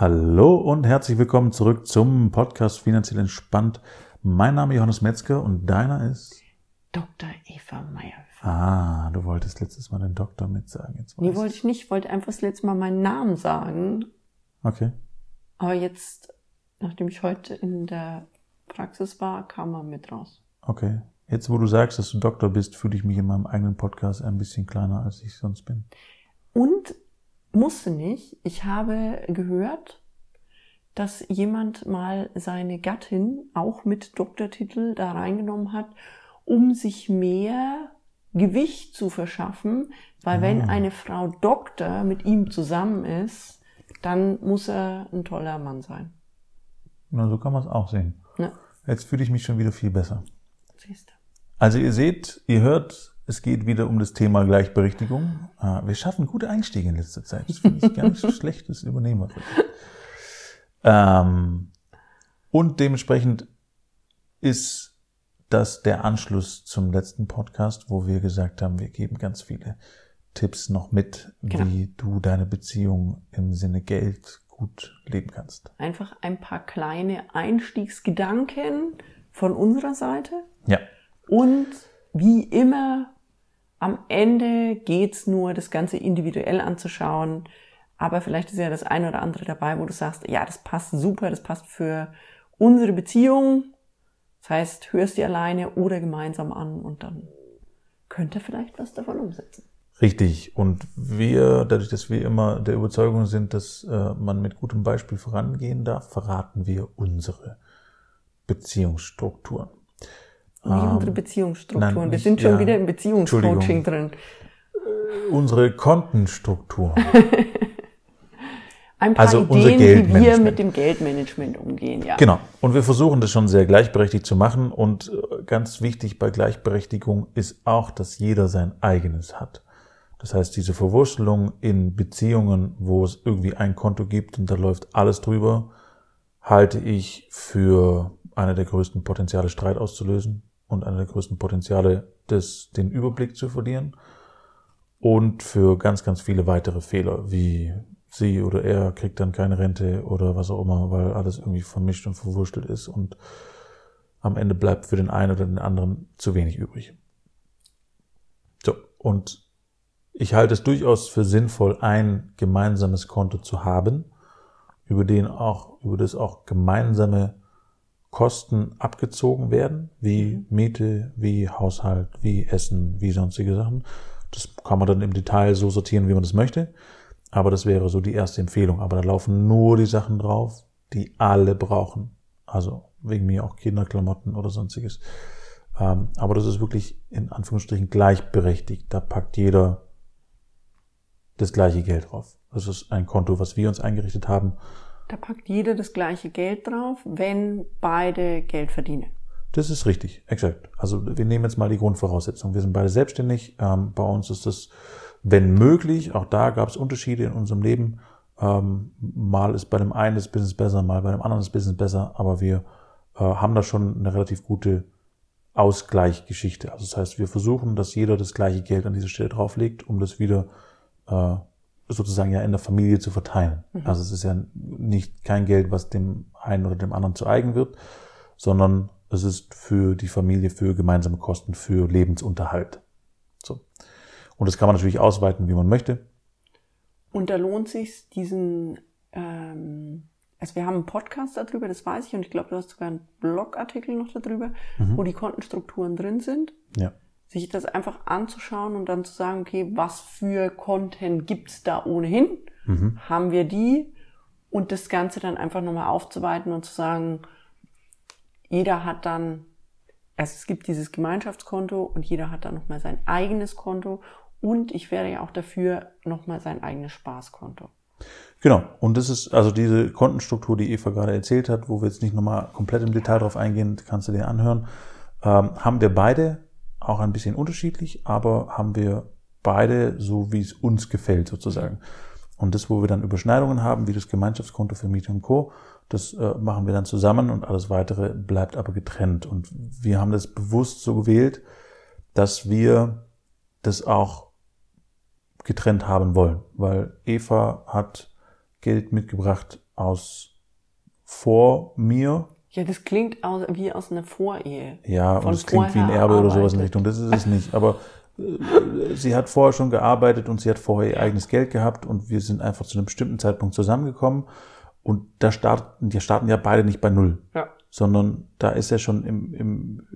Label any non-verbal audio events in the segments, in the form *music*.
Hallo und herzlich willkommen zurück zum Podcast Finanziell Entspannt. Mein Name ist Johannes Metzger und deiner ist Dr. Eva Meyer. Ah, du wolltest letztes Mal den Doktor mitsagen. Jetzt nee, wollte ich nicht. Ich wollte einfach das letzte Mal meinen Namen sagen. Okay. Aber jetzt, nachdem ich heute in der Praxis war, kam er mit raus. Okay. Jetzt, wo du sagst, dass du Doktor bist, fühle ich mich in meinem eigenen Podcast ein bisschen kleiner, als ich sonst bin. Und musste nicht. Ich habe gehört, dass jemand mal seine Gattin auch mit Doktortitel da reingenommen hat, um sich mehr Gewicht zu verschaffen, weil ah. wenn eine Frau Doktor mit ihm zusammen ist, dann muss er ein toller Mann sein. Na, so kann man es auch sehen. Ja. Jetzt fühle ich mich schon wieder viel besser. Siehst du. Also ihr seht, ihr hört, es geht wieder um das Thema Gleichberechtigung. Ah, wir schaffen gute Einstiege in letzter Zeit. Das finde ich gar nicht so *laughs* schlecht, das übernehmen. Ähm, und dementsprechend ist das der Anschluss zum letzten Podcast, wo wir gesagt haben, wir geben ganz viele Tipps noch mit, genau. wie du deine Beziehung im Sinne Geld gut leben kannst. Einfach ein paar kleine Einstiegsgedanken von unserer Seite. Ja. Und wie immer am Ende geht's nur, das Ganze individuell anzuschauen. Aber vielleicht ist ja das eine oder andere dabei, wo du sagst, ja, das passt super, das passt für unsere Beziehung. Das heißt, hörst dir alleine oder gemeinsam an und dann könnte vielleicht was davon umsetzen. Richtig. Und wir, dadurch, dass wir immer der Überzeugung sind, dass äh, man mit gutem Beispiel vorangehen darf, verraten wir unsere Beziehungsstrukturen. Wie ähm, unsere Beziehungsstrukturen. Nein, wir sind schon ja, wieder im Beziehungscoaching drin. Äh, unsere Kontenstruktur. Ein paar also Ideen, wie wir mit dem Geldmanagement umgehen, ja. Genau. Und wir versuchen das schon sehr gleichberechtigt zu machen. Und äh, ganz wichtig bei Gleichberechtigung ist auch, dass jeder sein eigenes hat. Das heißt, diese Verwurstelung in Beziehungen, wo es irgendwie ein Konto gibt und da läuft alles drüber, halte ich für eine der größten Potenziale, Streit auszulösen und einer der größten Potenziale, das, den Überblick zu verlieren und für ganz, ganz viele weitere Fehler, wie sie oder er kriegt dann keine Rente oder was auch immer, weil alles irgendwie vermischt und verwurstelt ist und am Ende bleibt für den einen oder den anderen zu wenig übrig. So, und ich halte es durchaus für sinnvoll, ein gemeinsames Konto zu haben, über den auch, über das auch gemeinsame Kosten abgezogen werden, wie mhm. Miete, wie Haushalt, wie Essen, wie sonstige Sachen. Das kann man dann im Detail so sortieren, wie man das möchte. Aber das wäre so die erste Empfehlung. Aber da laufen nur die Sachen drauf, die alle brauchen. Also wegen mir auch Kinderklamotten oder sonstiges. Ähm, aber das ist wirklich in Anführungsstrichen gleichberechtigt. Da packt jeder das gleiche Geld drauf. Das ist ein Konto, was wir uns eingerichtet haben da packt jeder das gleiche Geld drauf, wenn beide Geld verdienen. Das ist richtig, exakt. Also wir nehmen jetzt mal die Grundvoraussetzung. Wir sind beide selbstständig. Ähm, bei uns ist das, wenn möglich, auch da gab es Unterschiede in unserem Leben. Ähm, mal ist bei dem einen das Business besser, mal bei dem anderen das Business besser, aber wir äh, haben da schon eine relativ gute Ausgleichgeschichte. Also das heißt, wir versuchen, dass jeder das gleiche Geld an diese Stelle drauflegt, um das wieder äh, sozusagen ja in der Familie zu verteilen. Mhm. Also es ist ja nicht kein Geld, was dem einen oder dem anderen zu eigen wird, sondern es ist für die Familie, für gemeinsame Kosten, für Lebensunterhalt. So. Und das kann man natürlich ausweiten, wie man möchte. Und da lohnt sich diesen, ähm, also wir haben einen Podcast darüber, das weiß ich, und ich glaube, du hast sogar einen Blogartikel noch darüber, mhm. wo die Kontenstrukturen drin sind. Ja sich das einfach anzuschauen und dann zu sagen, okay, was für Content gibt's da ohnehin? Mhm. Haben wir die? Und das Ganze dann einfach nochmal aufzuweiten und zu sagen, jeder hat dann, also es gibt dieses Gemeinschaftskonto und jeder hat dann nochmal sein eigenes Konto und ich wäre ja auch dafür nochmal sein eigenes Spaßkonto. Genau. Und das ist also diese Kontenstruktur, die Eva gerade erzählt hat, wo wir jetzt nicht nochmal komplett im Detail drauf eingehen, kannst du dir anhören, ähm, haben wir beide auch ein bisschen unterschiedlich, aber haben wir beide so, wie es uns gefällt sozusagen. Und das, wo wir dann Überschneidungen haben, wie das Gemeinschaftskonto für Miete und Co., das äh, machen wir dann zusammen und alles weitere bleibt aber getrennt. Und wir haben das bewusst so gewählt, dass wir das auch getrennt haben wollen, weil Eva hat Geld mitgebracht aus vor mir. Ja, das klingt aus, wie aus einer Vorehe. Ja, und es klingt wie ein Erbe oder sowas in Richtung. Das ist es nicht. Aber äh, sie hat vorher schon gearbeitet und sie hat vorher ihr eigenes Geld gehabt und wir sind einfach zu einem bestimmten Zeitpunkt zusammengekommen. Und da starten, wir starten ja beide nicht bei Null. Ja. Sondern da ist ja schon im, im,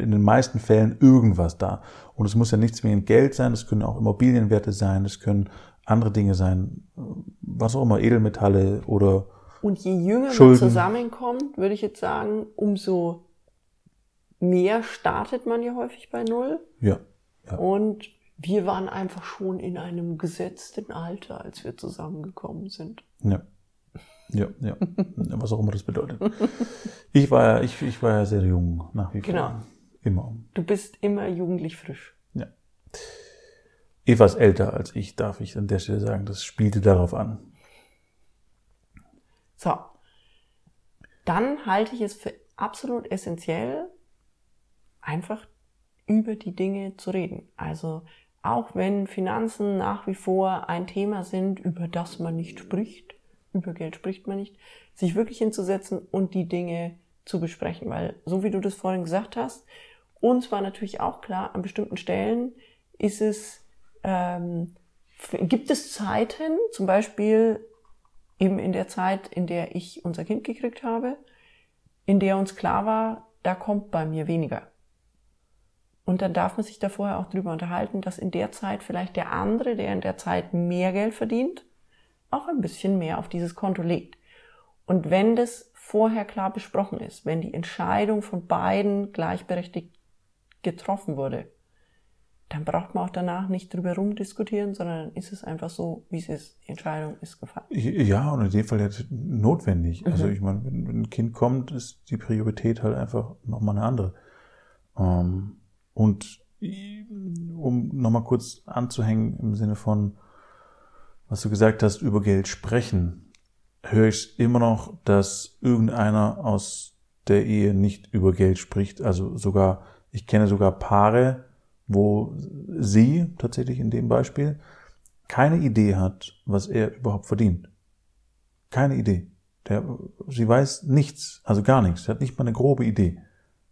in den meisten Fällen irgendwas da. Und es muss ja nichts mehr in Geld sein, es können auch Immobilienwerte sein, es können andere Dinge sein, was auch immer, Edelmetalle oder Und je jünger Schulden. man zusammenkommt, würde ich jetzt sagen, umso mehr startet man ja häufig bei Null. Ja. ja. Und wir waren einfach schon in einem gesetzten Alter, als wir zusammengekommen sind. Ja. Ja, ja. *laughs* Was auch immer das bedeutet. Ich war ja, ich, ich war ja sehr jung nach wie vor. Genau. Immer. Du bist immer jugendlich frisch. Ja. Eva ist älter als ich, darf ich an der Stelle sagen. Das spielte darauf an. So. Dann halte ich es für absolut essentiell, einfach über die Dinge zu reden. Also auch wenn Finanzen nach wie vor ein Thema sind, über das man nicht spricht, über Geld spricht man nicht, sich wirklich hinzusetzen und die Dinge zu besprechen. Weil, so wie du das vorhin gesagt hast, uns war natürlich auch klar, an bestimmten Stellen ist es, ähm, gibt es Zeiten, zum Beispiel eben in der Zeit, in der ich unser Kind gekriegt habe, in der uns klar war, da kommt bei mir weniger. Und dann darf man sich da vorher auch drüber unterhalten, dass in der Zeit vielleicht der andere, der in der Zeit mehr Geld verdient, auch ein bisschen mehr auf dieses Konto legt. Und wenn das vorher klar besprochen ist, wenn die Entscheidung von beiden gleichberechtigt getroffen wurde, dann braucht man auch danach nicht drüber rumdiskutieren, sondern dann ist es einfach so, wie es ist. Die Entscheidung ist gefallen. Ja, und in dem Fall jetzt notwendig. Mhm. Also ich meine, wenn, ein Kind kommt, ist die Priorität halt einfach nochmal eine andere. Ähm, und um nochmal kurz anzuhängen im Sinne von, was du gesagt hast, über Geld sprechen, höre ich immer noch, dass irgendeiner aus der Ehe nicht über Geld spricht. Also sogar, ich kenne sogar Paare, wo sie tatsächlich in dem Beispiel keine Idee hat, was er überhaupt verdient. Keine Idee. Der, sie weiß nichts, also gar nichts. Sie hat nicht mal eine grobe Idee.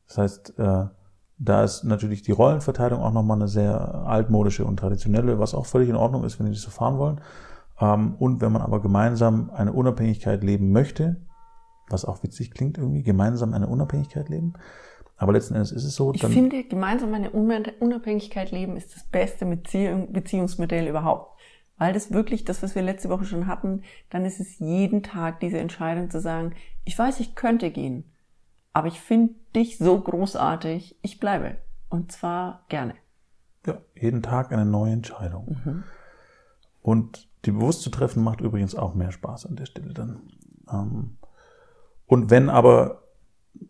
Das heißt, äh, da ist natürlich die Rollenverteilung auch nochmal eine sehr altmodische und traditionelle, was auch völlig in Ordnung ist, wenn die das so fahren wollen. Ähm, und wenn man aber gemeinsam eine Unabhängigkeit leben möchte, was auch witzig klingt irgendwie, gemeinsam eine Unabhängigkeit leben. Aber letzten Endes ist es so. Ich finde, gemeinsam eine Unabhängigkeit leben ist das beste Beziehung, Beziehungsmodell überhaupt. Weil das wirklich, das, was wir letzte Woche schon hatten, dann ist es jeden Tag diese Entscheidung zu sagen, ich weiß, ich könnte gehen, aber ich finde dich so großartig, ich bleibe. Und zwar gerne. Ja, jeden Tag eine neue Entscheidung. Mhm. Und die bewusst zu treffen macht übrigens auch mehr Spaß an der Stelle dann. Ähm, und wenn aber,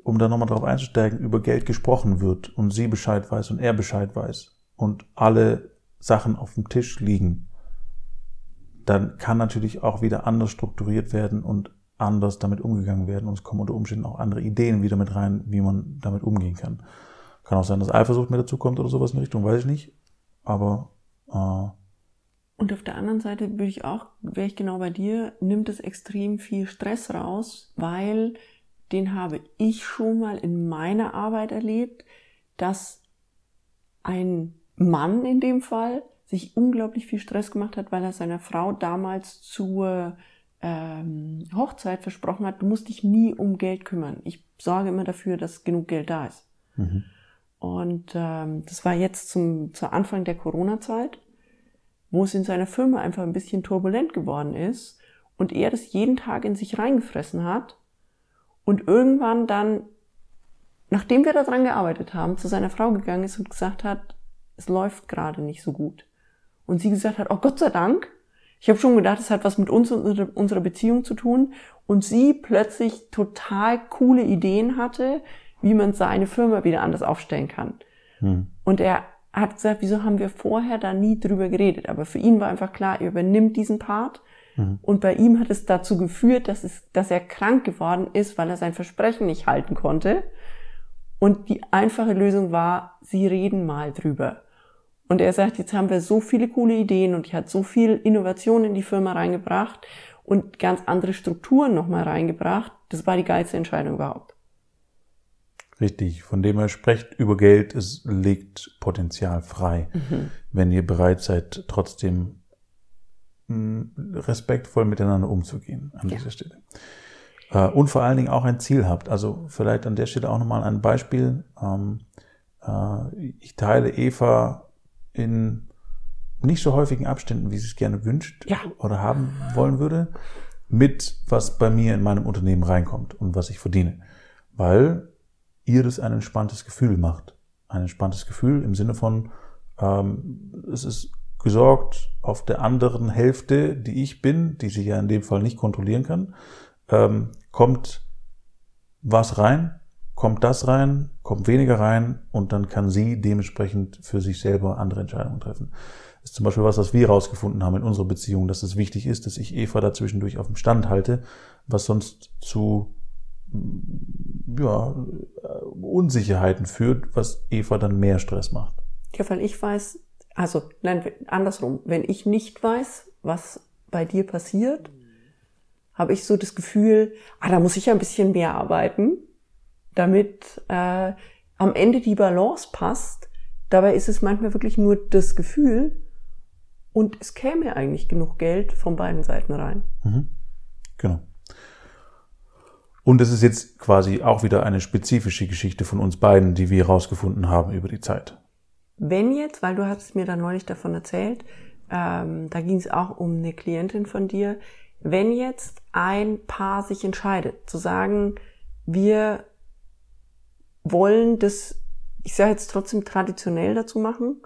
um da nochmal drauf einzusteigen, über Geld gesprochen wird und sie Bescheid weiß und er Bescheid weiß und alle Sachen auf dem Tisch liegen, dann kann natürlich auch wieder anders strukturiert werden und anders damit umgegangen werden und es kommen unter Umständen auch andere Ideen wieder mit rein, wie man damit umgehen kann. Kann auch sein, dass Eifersucht mit dazu kommt oder sowas in Richtung, weiß ich nicht. Aber äh, und auf der anderen Seite würde ich auch, wäre ich genau bei dir, nimmt es extrem viel Stress raus, weil den habe ich schon mal in meiner Arbeit erlebt, dass ein Mann in dem Fall sich unglaublich viel Stress gemacht hat, weil er seiner Frau damals zur ähm, Hochzeit versprochen hat, du musst dich nie um Geld kümmern. Ich sorge immer dafür, dass genug Geld da ist. Mhm. Und ähm, das war jetzt zum, zu Anfang der Corona-Zeit wo es in seiner Firma einfach ein bisschen turbulent geworden ist und er das jeden Tag in sich reingefressen hat und irgendwann dann, nachdem wir daran gearbeitet haben, zu seiner Frau gegangen ist und gesagt hat, es läuft gerade nicht so gut. Und sie gesagt hat, oh Gott sei Dank, ich habe schon gedacht, es hat was mit uns und unserer Beziehung zu tun. Und sie plötzlich total coole Ideen hatte, wie man seine Firma wieder anders aufstellen kann. Hm. Und er hat gesagt, wieso haben wir vorher da nie drüber geredet? Aber für ihn war einfach klar, er übernimmt diesen Part. Mhm. Und bei ihm hat es dazu geführt, dass, es, dass er krank geworden ist, weil er sein Versprechen nicht halten konnte. Und die einfache Lösung war, sie reden mal drüber. Und er sagt, jetzt haben wir so viele coole Ideen und ich hat so viel Innovation in die Firma reingebracht. und ganz andere Strukturen nochmal reingebracht. Das war die geilste Entscheidung überhaupt. Richtig, von dem er spricht über Geld, es legt Potenzial frei, mhm. wenn ihr bereit seid, trotzdem respektvoll miteinander umzugehen an ja. dieser Stelle. Äh, und vor allen Dingen auch ein Ziel habt. Also vielleicht an der Stelle auch nochmal ein Beispiel. Ähm, äh, ich teile Eva in nicht so häufigen Abständen, wie sie es gerne wünscht ja. oder haben wollen würde, mit was bei mir in meinem Unternehmen reinkommt und was ich verdiene. Weil ihr das ein entspanntes Gefühl macht. Ein entspanntes Gefühl im Sinne von, ähm, es ist gesorgt auf der anderen Hälfte, die ich bin, die sie ja in dem Fall nicht kontrollieren kann, ähm, kommt was rein, kommt das rein, kommt weniger rein und dann kann sie dementsprechend für sich selber andere Entscheidungen treffen. Das ist zum Beispiel was, was wir herausgefunden haben in unserer Beziehung, dass es wichtig ist, dass ich Eva dazwischendurch auf dem Stand halte, was sonst zu ja, Unsicherheiten führt, was Eva dann mehr Stress macht. Ja, weil ich weiß, also nein, andersrum, wenn ich nicht weiß, was bei dir passiert, habe ich so das Gefühl, ah, da muss ich ja ein bisschen mehr arbeiten, damit äh, am Ende die Balance passt. Dabei ist es manchmal wirklich nur das Gefühl und es käme eigentlich genug Geld von beiden Seiten rein. Mhm. Genau. Und es ist jetzt quasi auch wieder eine spezifische Geschichte von uns beiden, die wir herausgefunden haben über die Zeit. Wenn jetzt, weil du hast mir da neulich davon erzählt, ähm, da ging es auch um eine Klientin von dir, wenn jetzt ein Paar sich entscheidet, zu sagen, wir wollen das, ich sage jetzt trotzdem traditionell dazu machen,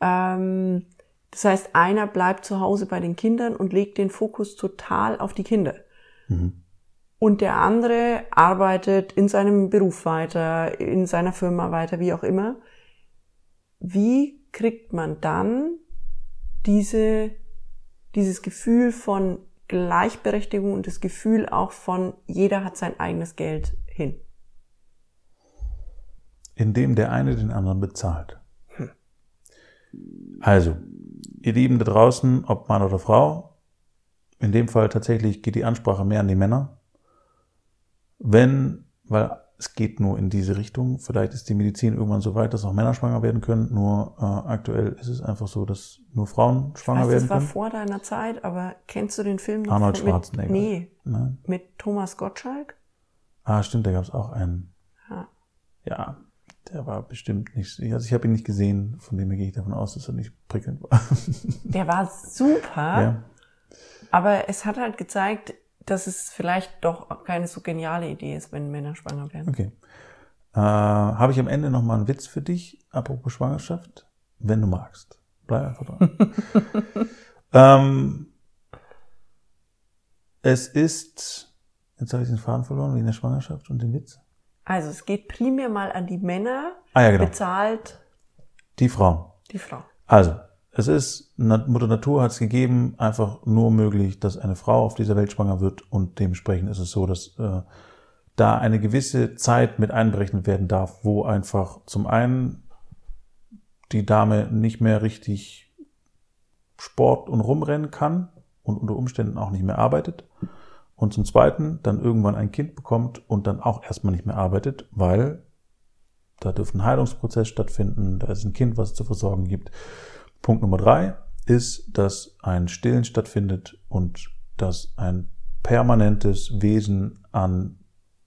ähm, das heißt, einer bleibt zu Hause bei den Kindern und legt den Fokus total auf die Kinder. Mhm und der andere arbeitet in seinem Beruf weiter, in seiner Firma weiter, wie auch immer. Wie kriegt man dann diese, dieses Gefühl von Gleichberechtigung und das Gefühl auch von jeder hat sein eigenes Geld hin? Indem der eine den anderen bezahlt. Hm. Also, ihr Lieben da draußen, ob Mann oder Frau, in dem Fall tatsächlich geht die Ansprache mehr an die Männer wenn, weil es geht nur in diese Richtung, vielleicht ist die Medizin irgendwann so weit, dass auch Männer schwanger werden können, nur äh, aktuell ist es einfach so, dass nur Frauen schwanger weiß, werden können. Das war vor deiner Zeit, aber kennst du den Film noch? Arnold Schwarzenegger. Mit, nee, Nein? mit Thomas Gottschalk? Ah, stimmt, da gab es auch einen. Ja. ja, der war bestimmt nicht, also ich habe ihn nicht gesehen, von dem her gehe ich davon aus, dass er nicht prickelnd war. *laughs* Der war super, ja. aber es hat halt gezeigt, dass es vielleicht doch keine so geniale Idee ist, wenn Männer schwanger werden. Okay. Äh, Habe ich am Ende noch mal einen Witz für dich, apropos Schwangerschaft? Wenn du magst. Bleib einfach dran. *laughs* ähm, es ist, jetzt habe ich den Faden verloren, wegen der Schwangerschaft und den Witz. Also es geht primär mal an die Männer, ah, ja, genau. bezahlt die Frau. Die Frau. Also, es ist, Mutter Natur hat es gegeben, einfach nur möglich, dass eine Frau auf dieser Welt schwanger wird und dementsprechend ist es so, dass äh, da eine gewisse Zeit mit einberechnet werden darf, wo einfach zum einen die Dame nicht mehr richtig Sport und rumrennen kann und unter Umständen auch nicht mehr arbeitet und zum zweiten dann irgendwann ein Kind bekommt und dann auch erstmal nicht mehr arbeitet, weil da dürfen ein Heilungsprozess stattfinden, da ist ein Kind, was es zu versorgen gibt. Punkt Nummer drei ist, dass ein Stillen stattfindet und dass ein permanentes Wesen an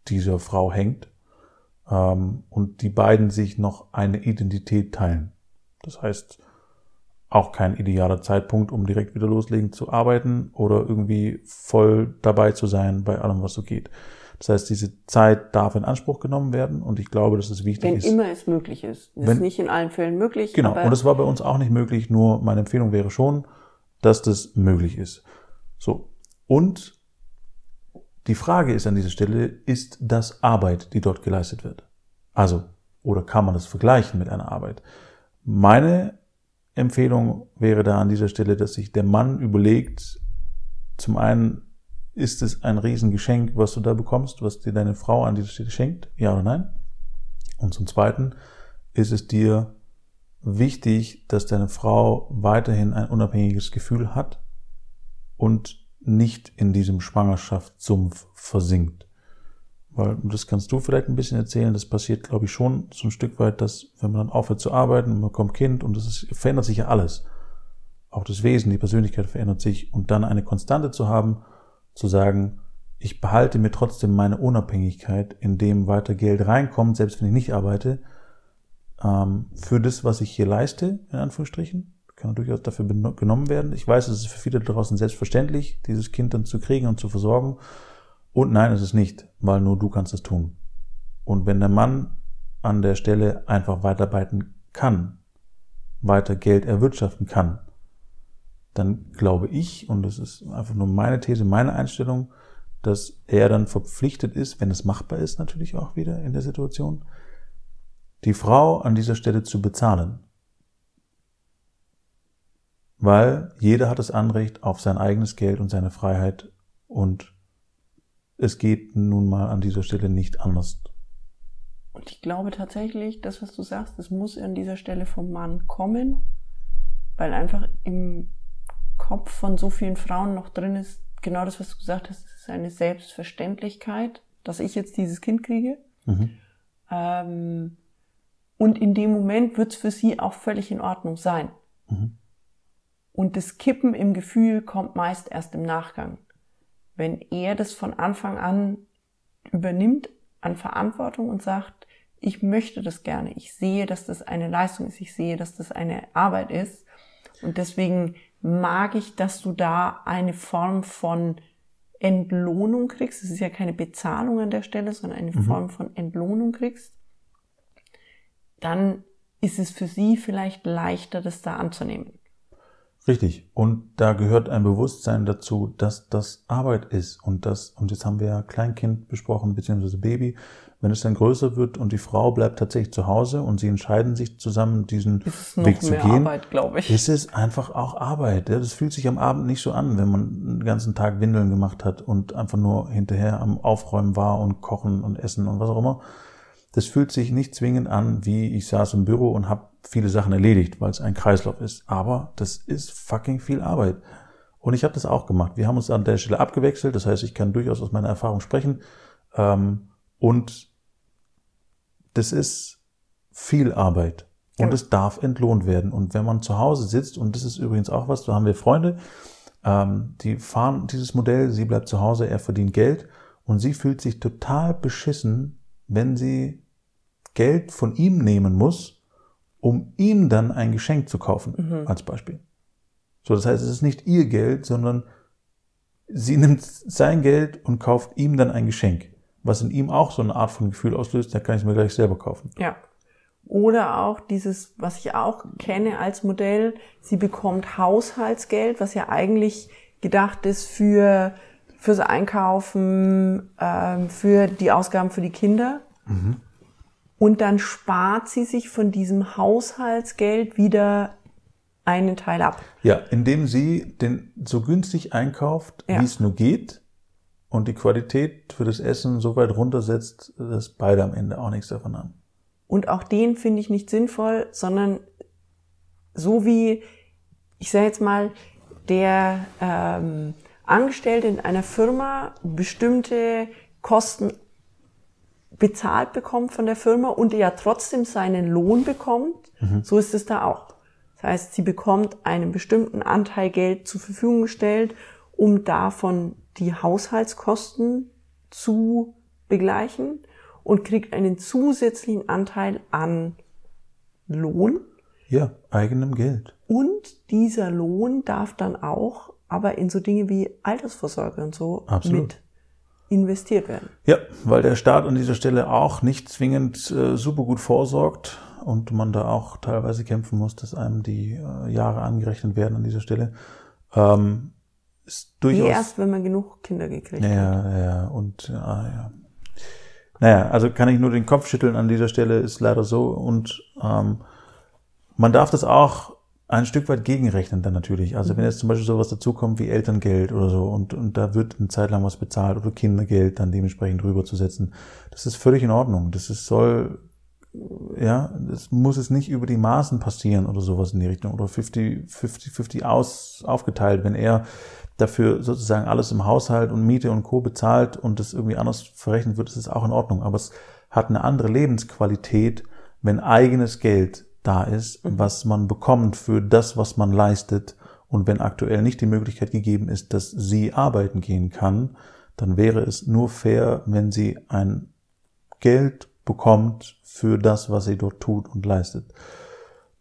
dieser Frau hängt ähm, und die beiden sich noch eine Identität teilen. Das heißt, auch kein idealer Zeitpunkt, um direkt wieder loslegen zu arbeiten oder irgendwie voll dabei zu sein bei allem, was so geht. Das heißt, diese Zeit darf in Anspruch genommen werden und ich glaube, dass es wichtig Wenn ist. Wenn immer es möglich ist. Das wenn, ist nicht in allen Fällen möglich. Genau. und es war bei uns auch nicht möglich. Nur meine Empfehlung wäre schon, dass das möglich ist. So. Und die Frage ist an dieser Stelle, ist das Arbeit, die dort geleistet wird? Also, oder kann man das vergleichen mit einer Arbeit? Meine Empfehlung wäre da an dieser Stelle, dass sich der Mann überlegt, zum einen, ist es ein Riesengeschenk, was du da bekommst, was dir deine Frau an dieser Stelle schenkt? Ja oder nein? Und zum Zweiten, ist es dir wichtig, dass deine Frau weiterhin ein unabhängiges Gefühl hat und nicht in diesem Schwangerschaftssumpf versinkt. Weil, das kannst du vielleicht ein bisschen erzählen, das passiert, glaube ich, schon so ein Stück weit, dass, wenn man dann aufhört zu arbeiten, man bekommt Kind und das ist, verändert sich ja alles. Auch das Wesen, die Persönlichkeit verändert sich und dann eine Konstante zu haben, zu sagen, ich behalte mir trotzdem meine Unabhängigkeit, indem weiter Geld reinkommt, selbst wenn ich nicht arbeite, ähm, für das, was ich hier leiste, in Anführungsstrichen, kann durchaus dafür genommen werden. Ich weiß, es ist für viele draußen selbstverständlich, dieses Kind dann zu kriegen und zu versorgen. Und nein, es ist nicht, weil nur du kannst es tun. Und wenn der Mann an der Stelle einfach weiterarbeiten kann, weiter Geld erwirtschaften kann, dann glaube ich, und das ist einfach nur meine These, meine Einstellung, dass er dann verpflichtet ist, wenn es machbar ist, natürlich auch wieder in der Situation, die Frau an dieser Stelle zu bezahlen. Weil jeder hat das Anrecht auf sein eigenes Geld und seine Freiheit und es geht nun mal an dieser Stelle nicht anders. Und ich glaube tatsächlich, das, was du sagst, es muss an dieser Stelle vom Mann kommen, weil einfach im Kopf von so vielen Frauen noch drin ist, genau das, was du gesagt hast, es ist eine Selbstverständlichkeit, dass ich jetzt dieses Kind kriege. Mhm. Ähm, und in dem Moment wird es für sie auch völlig in Ordnung sein. Mhm. Und das Kippen im Gefühl kommt meist erst im Nachgang. Wenn er das von Anfang an übernimmt an Verantwortung und sagt, ich möchte das gerne, ich sehe, dass das eine Leistung ist, ich sehe, dass das eine Arbeit ist. Und deswegen mag ich, dass du da eine Form von Entlohnung kriegst. Es ist ja keine Bezahlung an der Stelle, sondern eine mhm. Form von Entlohnung kriegst. Dann ist es für sie vielleicht leichter, das da anzunehmen. Richtig. Und da gehört ein Bewusstsein dazu, dass das Arbeit ist und das, und jetzt haben wir ja Kleinkind besprochen, beziehungsweise Baby. Wenn es dann größer wird und die Frau bleibt tatsächlich zu Hause und sie entscheiden sich zusammen, diesen Weg zu gehen, Arbeit, ich. ist es einfach auch Arbeit. Das fühlt sich am Abend nicht so an, wenn man den ganzen Tag Windeln gemacht hat und einfach nur hinterher am Aufräumen war und kochen und essen und was auch immer. Das fühlt sich nicht zwingend an, wie ich saß im Büro und habe viele Sachen erledigt, weil es ein Kreislauf ist. Aber das ist fucking viel Arbeit. Und ich habe das auch gemacht. Wir haben uns an der Stelle abgewechselt. Das heißt, ich kann durchaus aus meiner Erfahrung sprechen. Ähm, und das ist viel Arbeit. Und es darf entlohnt werden. Und wenn man zu Hause sitzt, und das ist übrigens auch was, da haben wir Freunde, ähm, die fahren dieses Modell, sie bleibt zu Hause, er verdient Geld und sie fühlt sich total beschissen, wenn sie Geld von ihm nehmen muss, um ihm dann ein Geschenk zu kaufen, mhm. als Beispiel. So, das heißt, es ist nicht ihr Geld, sondern sie nimmt sein Geld und kauft ihm dann ein Geschenk, was in ihm auch so eine Art von Gefühl auslöst, da kann ich es mir gleich selber kaufen. Ja. Oder auch dieses, was ich auch kenne als Modell, sie bekommt Haushaltsgeld, was ja eigentlich gedacht ist für fürs Einkaufen, ähm, für die Ausgaben für die Kinder. Mhm. Und dann spart sie sich von diesem Haushaltsgeld wieder einen Teil ab. Ja, indem sie den so günstig einkauft, ja. wie es nur geht und die Qualität für das Essen so weit runtersetzt, dass beide am Ende auch nichts davon haben. Und auch den finde ich nicht sinnvoll, sondern so wie, ich sage jetzt mal, der ähm, Angestellte in einer Firma bestimmte Kosten bezahlt bekommt von der Firma und ja trotzdem seinen Lohn bekommt, mhm. so ist es da auch. Das heißt, sie bekommt einen bestimmten Anteil Geld zur Verfügung gestellt, um davon die Haushaltskosten zu begleichen und kriegt einen zusätzlichen Anteil an Lohn. Ja, eigenem Geld. Und dieser Lohn darf dann auch aber in so Dinge wie Altersvorsorge und so Absolut. mit investiert werden. Ja, weil der Staat an dieser Stelle auch nicht zwingend äh, super gut vorsorgt und man da auch teilweise kämpfen muss, dass einem die äh, Jahre angerechnet werden an dieser Stelle. Ähm, ist durchaus, Wie erst, wenn man genug Kinder gekriegt ja, hat. Ja, ja, und ja, ja. Naja, also kann ich nur den Kopf schütteln an dieser Stelle, ist leider so. Und ähm, man darf das auch ein Stück weit gegenrechnen dann natürlich. Also wenn mhm. jetzt zum Beispiel sowas dazukommt wie Elterngeld oder so und, und da wird eine Zeit lang was bezahlt oder Kindergeld dann dementsprechend rüberzusetzen, das ist völlig in Ordnung. Das ist, soll ja, es muss es nicht über die Maßen passieren oder sowas in die Richtung oder 50, 50, 50 aus, aufgeteilt. Wenn er dafür sozusagen alles im Haushalt und Miete und Co. bezahlt und das irgendwie anders verrechnet wird, ist es auch in Ordnung. Aber es hat eine andere Lebensqualität, wenn eigenes Geld da ist, mhm. was man bekommt für das, was man leistet. Und wenn aktuell nicht die Möglichkeit gegeben ist, dass sie arbeiten gehen kann, dann wäre es nur fair, wenn sie ein Geld bekommt für das, was sie dort tut und leistet.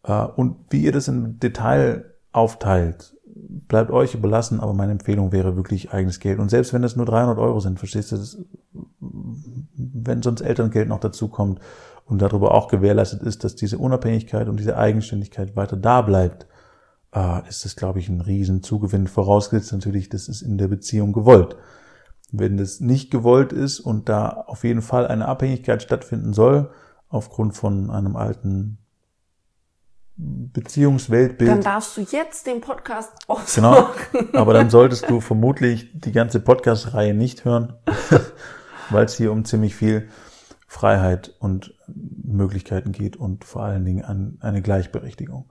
Äh, und wie ihr das im Detail aufteilt, bleibt euch überlassen, aber meine Empfehlung wäre wirklich eigenes Geld. Und selbst wenn es nur 300 Euro sind, verstehst du, das, wenn sonst Elterngeld noch dazu kommt und darüber auch gewährleistet ist, dass diese Unabhängigkeit und diese Eigenständigkeit weiter da bleibt, äh, ist das, glaube ich, ein riesen Zugewinn. Vorausgesetzt natürlich, das ist in der Beziehung gewollt. Wenn das nicht gewollt ist und da auf jeden Fall eine Abhängigkeit stattfinden soll, aufgrund von einem alten Beziehungsweltbild. Dann darfst du jetzt den Podcast ausmachen. Genau, aber dann solltest du vermutlich die ganze Podcast-Reihe nicht hören, *laughs* weil es hier um ziemlich viel Freiheit und Möglichkeiten geht und vor allen Dingen an eine Gleichberechtigung.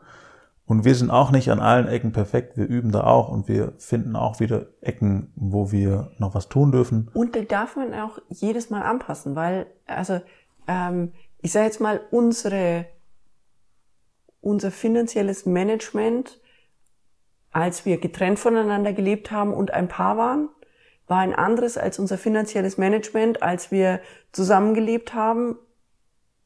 Und wir sind auch nicht an allen Ecken perfekt. Wir üben da auch und wir finden auch wieder Ecken, wo wir noch was tun dürfen. Und da darf man auch jedes Mal anpassen, weil, also, ähm, ich sage jetzt mal, unsere, unser finanzielles Management, als wir getrennt voneinander gelebt haben und ein Paar waren, war ein anderes als unser finanzielles Management, als wir zusammengelebt haben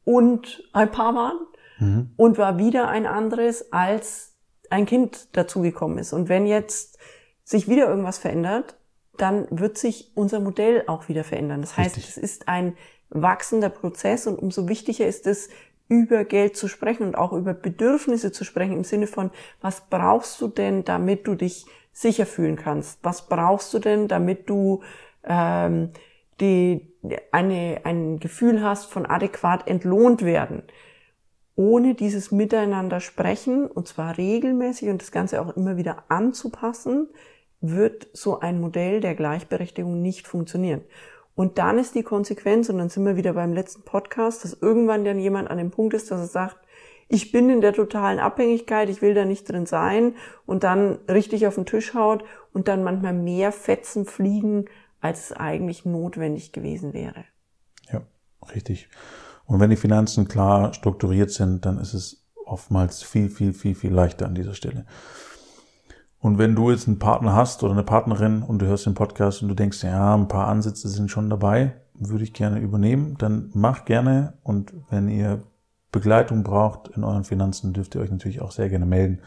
und ein Paar waren mhm. und war wieder ein anderes, als ein Kind dazugekommen ist. Und wenn jetzt sich wieder irgendwas verändert, dann wird sich unser Modell auch wieder verändern. Das heißt, Richtig. es ist ein wachsender Prozess und umso wichtiger ist es, über Geld zu sprechen und auch über Bedürfnisse zu sprechen im Sinne von, was brauchst du denn, damit du dich sicher fühlen kannst? Was brauchst du denn, damit du ähm, die, eine, ein Gefühl hast von adäquat entlohnt werden? ohne dieses Miteinander sprechen, und zwar regelmäßig und das Ganze auch immer wieder anzupassen, wird so ein Modell der Gleichberechtigung nicht funktionieren. Und dann ist die Konsequenz, und dann sind wir wieder beim letzten Podcast, dass irgendwann dann jemand an dem Punkt ist, dass er sagt, ich bin in der totalen Abhängigkeit, ich will da nicht drin sein und dann richtig auf den Tisch haut und dann manchmal mehr Fetzen fliegen, als es eigentlich notwendig gewesen wäre. Ja, richtig. Und wenn die Finanzen klar strukturiert sind, dann ist es oftmals viel, viel, viel, viel leichter an dieser Stelle. Und wenn du jetzt einen Partner hast oder eine Partnerin und du hörst den Podcast und du denkst, ja, ein paar Ansätze sind schon dabei, würde ich gerne übernehmen, dann mach gerne. Und wenn ihr Begleitung braucht in euren Finanzen, dürft ihr euch natürlich auch sehr gerne melden.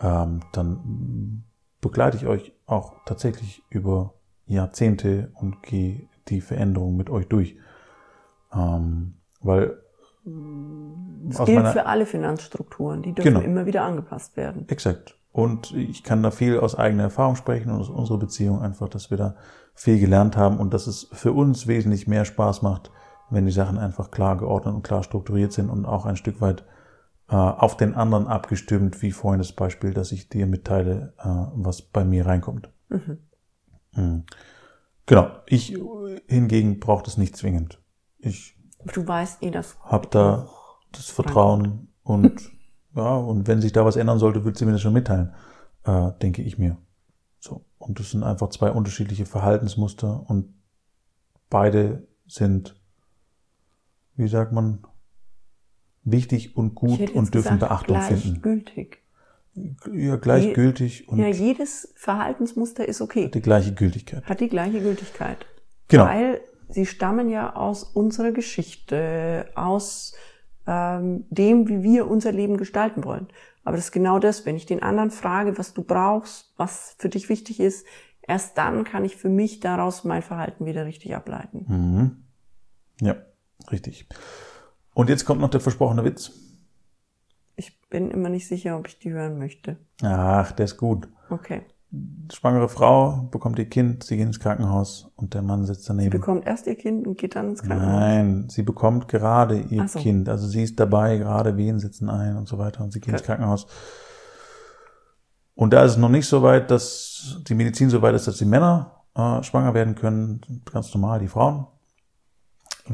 Ähm, dann begleite ich euch auch tatsächlich über Jahrzehnte und gehe die Veränderung mit euch durch. Ähm, weil das gilt für alle Finanzstrukturen, die dürfen genau. immer wieder angepasst werden. Exakt. Und ich kann da viel aus eigener Erfahrung sprechen und aus unserer Beziehung einfach, dass wir da viel gelernt haben und dass es für uns wesentlich mehr Spaß macht, wenn die Sachen einfach klar geordnet und klar strukturiert sind und auch ein Stück weit äh, auf den anderen abgestimmt, wie vorhin das Beispiel, dass ich dir mitteile, äh, was bei mir reinkommt. Mhm. Mhm. Genau. Ich hingegen brauche das nicht zwingend. Ich Du weißt eh, das. Hab da das Vertrauen und ja, und wenn sich da was ändern sollte, wird sie mir das schon mitteilen, äh, denke ich mir. So. Und das sind einfach zwei unterschiedliche Verhaltensmuster und beide sind, wie sagt man, wichtig und gut und dürfen gesagt, Beachtung finden. Gleichgültig. Ja, gleichgültig und. Ja, jedes Verhaltensmuster ist okay. Hat die gleiche Gültigkeit. Hat die gleiche Gültigkeit. Genau. Weil sie stammen ja aus unserer Geschichte, aus ähm, dem, wie wir unser Leben gestalten wollen. Aber das ist genau das, wenn ich den anderen frage, was du brauchst, was für dich wichtig ist, erst dann kann ich für mich daraus mein Verhalten wieder richtig ableiten. Mhm. Ja, richtig. Und jetzt kommt noch der versprochene Witz. Ich bin immer nicht sicher, ob ich die hören möchte. Ach, der ist gut. Okay schwangere Frau bekommt ihr Kind, sie geht ins Krankenhaus und der Mann sitzt daneben. Sie bekommt erst ihr Kind und geht dann ins Krankenhaus? Nein, sie bekommt gerade ihr so. Kind. Also sie ist dabei, gerade Wehen sitzen ein und so weiter und sie geht okay. ins Krankenhaus. Und da ist es noch nicht so weit, dass die Medizin so weit ist, dass die Männer äh, schwanger werden können. Ganz normal, die Frauen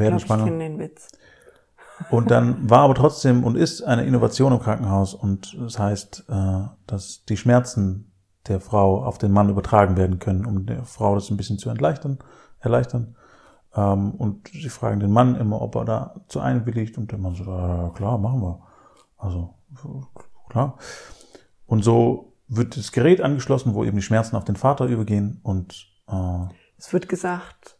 werden ich. Ich den Witz. *laughs* Und dann war aber trotzdem und ist eine Innovation im Krankenhaus und das heißt, äh, dass die Schmerzen der Frau auf den Mann übertragen werden können, um der Frau das ein bisschen zu erleichtern. erleichtern. Ähm, und sie fragen den Mann immer, ob er da zu einwilligt und der Mann sagt, ja, klar, machen wir. Also, klar. Und so wird das Gerät angeschlossen, wo eben die Schmerzen auf den Vater übergehen und äh, es wird gesagt,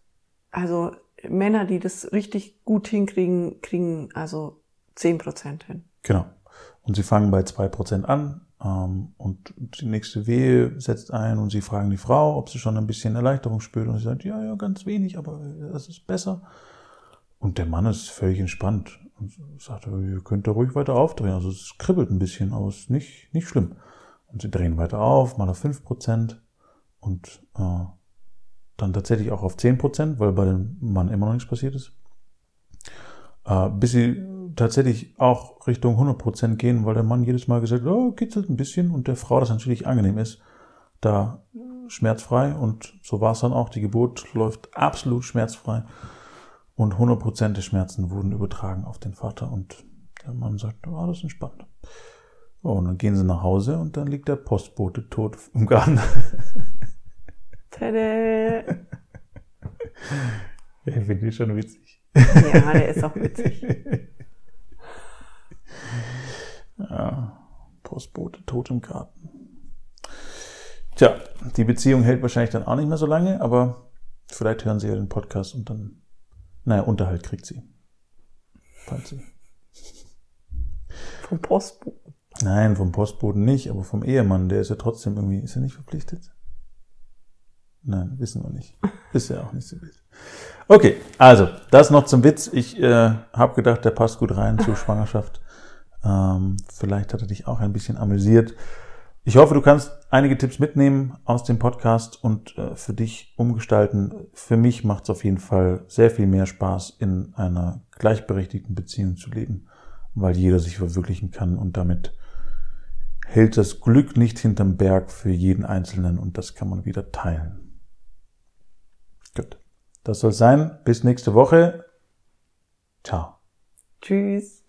also Männer, die das richtig gut hinkriegen, kriegen also zehn Prozent hin. Genau. Und sie fangen bei zwei Prozent an ähm, und die nächste Wehe setzt ein und sie fragen die Frau, ob sie schon ein bisschen Erleichterung spürt und sie sagt, ja, ja, ganz wenig, aber das ist besser. Und der Mann ist völlig entspannt und sagt, ihr könnt da ruhig weiter aufdrehen. Also es kribbelt ein bisschen, aber es ist nicht, nicht schlimm. Und sie drehen weiter auf, mal auf fünf Prozent und äh, dann tatsächlich auch auf 10%, weil bei dem Mann immer noch nichts passiert ist. Äh, bis sie tatsächlich auch Richtung 100% gehen, weil der Mann jedes Mal gesagt hat, oh, kitzelt ein bisschen und der Frau das natürlich angenehm ist, da schmerzfrei und so war es dann auch. Die Geburt läuft absolut schmerzfrei und 100% der Schmerzen wurden übertragen auf den Vater und der Mann sagt, oh, das ist entspannt. Oh, und dann gehen sie nach Hause und dann liegt der Postbote tot im Garten. *laughs* Tada! *laughs* Ich finde ich schon witzig. Ja, der ist auch witzig. *laughs* Ja, Postbote tot im Garten. Tja, die Beziehung hält wahrscheinlich dann auch nicht mehr so lange, aber vielleicht hören sie ja den Podcast und dann, naja, Unterhalt kriegt sie. Falls sie. Vom Postboten? Nein, vom Postboten nicht, aber vom Ehemann, der ist ja trotzdem irgendwie, ist er nicht verpflichtet? Nein, wissen wir nicht. *laughs* Ist ja auch nicht so wild. Okay, also das noch zum Witz. Ich äh, habe gedacht, der passt gut rein zur *laughs* Schwangerschaft. Ähm, vielleicht hat er dich auch ein bisschen amüsiert. Ich hoffe, du kannst einige Tipps mitnehmen aus dem Podcast und äh, für dich umgestalten. Für mich macht es auf jeden Fall sehr viel mehr Spaß, in einer gleichberechtigten Beziehung zu leben, weil jeder sich verwirklichen kann und damit hält das Glück nicht hinterm Berg für jeden Einzelnen und das kann man wieder teilen. Gut. Das soll sein. Bis nächste Woche. Ciao. Tschüss.